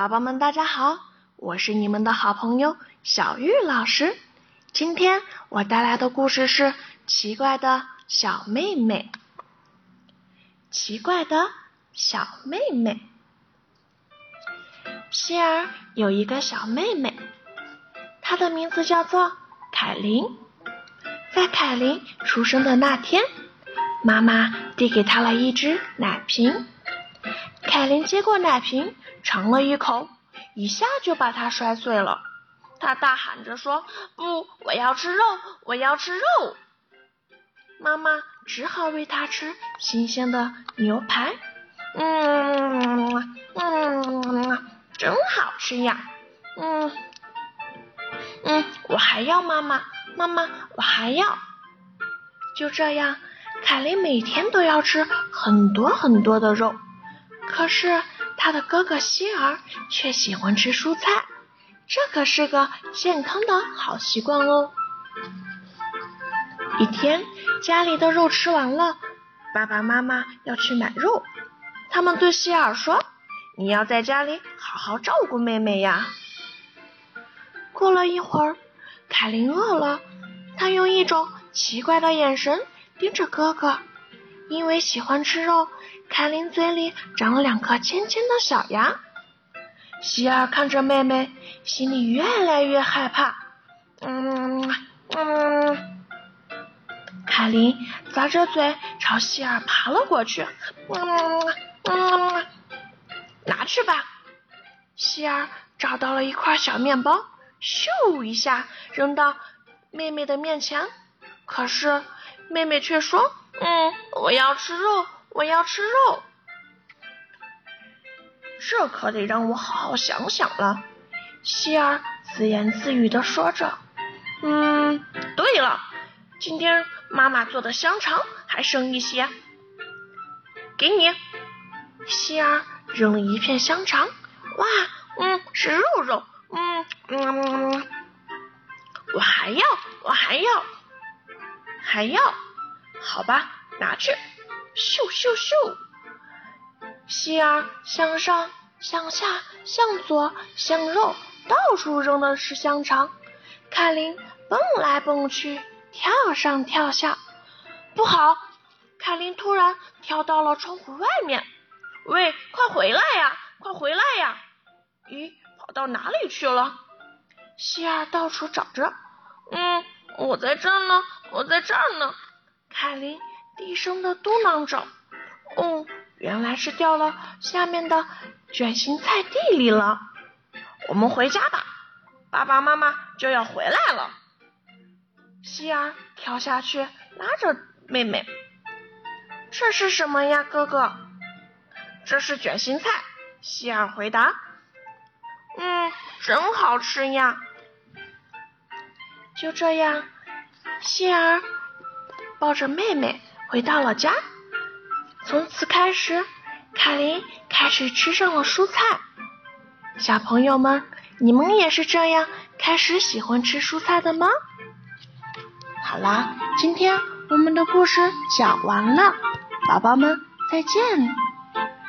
宝宝们，大家好，我是你们的好朋友小玉老师。今天我带来的故事是《奇怪的小妹妹》。奇怪的小妹妹，希尔有一个小妹妹，她的名字叫做凯琳。在凯琳出生的那天，妈妈递给她了一只奶瓶。凯琳接过奶瓶，尝了一口，一下就把它摔碎了。她大喊着说：“不，我要吃肉，我要吃肉！”妈妈只好喂她吃新鲜的牛排。嗯嗯，真好吃呀！嗯嗯，我还要妈妈，妈妈，我还要。就这样，凯琳每天都要吃很多很多的肉。可是他的哥哥希尔却喜欢吃蔬菜，这可是个健康的好习惯哦。一天，家里的肉吃完了，爸爸妈妈要去买肉。他们对希尔说：“你要在家里好好照顾妹妹呀。”过了一会儿，凯琳饿了，她用一种奇怪的眼神盯着哥哥，因为喜欢吃肉。凯琳嘴里长了两颗尖尖的小牙，希尔看着妹妹，心里越来越害怕。嗯嗯，凯琳咂着嘴朝希尔爬了过去。嗯嗯，拿去吧。希尔找到了一块小面包，咻一下扔到妹妹的面前。可是妹妹却说：“嗯，我要吃肉。”我要吃肉，这可得让我好好想想了。希尔自言自语的说着：“嗯，对了，今天妈妈做的香肠还剩一些，给你。”希尔扔了一片香肠，哇，嗯，是肉肉，嗯嗯，我还要，我还要，还要，好吧，拿去。咻咻咻！希尔向上、向下、向左、向右，到处扔的是香肠。凯琳蹦来蹦去，跳上跳下。不好！凯琳突然跳到了窗户外面。喂，快回来呀！快回来呀！咦，跑到哪里去了？希尔到处找着。嗯，我在这儿呢，我在这儿呢。凯琳。低声的嘟囔着：“哦，原来是掉了下面的卷心菜地里了。我们回家吧，爸爸妈妈就要回来了。”希尔跳下去拉着妹妹：“这是什么呀，哥哥？”“这是卷心菜。”希尔回答。“嗯，真好吃呀。”就这样，希尔抱着妹妹。回到了家，从此开始，卡琳开始吃上了蔬菜。小朋友们，你们也是这样开始喜欢吃蔬菜的吗？好啦，今天我们的故事讲完了，宝宝们再见。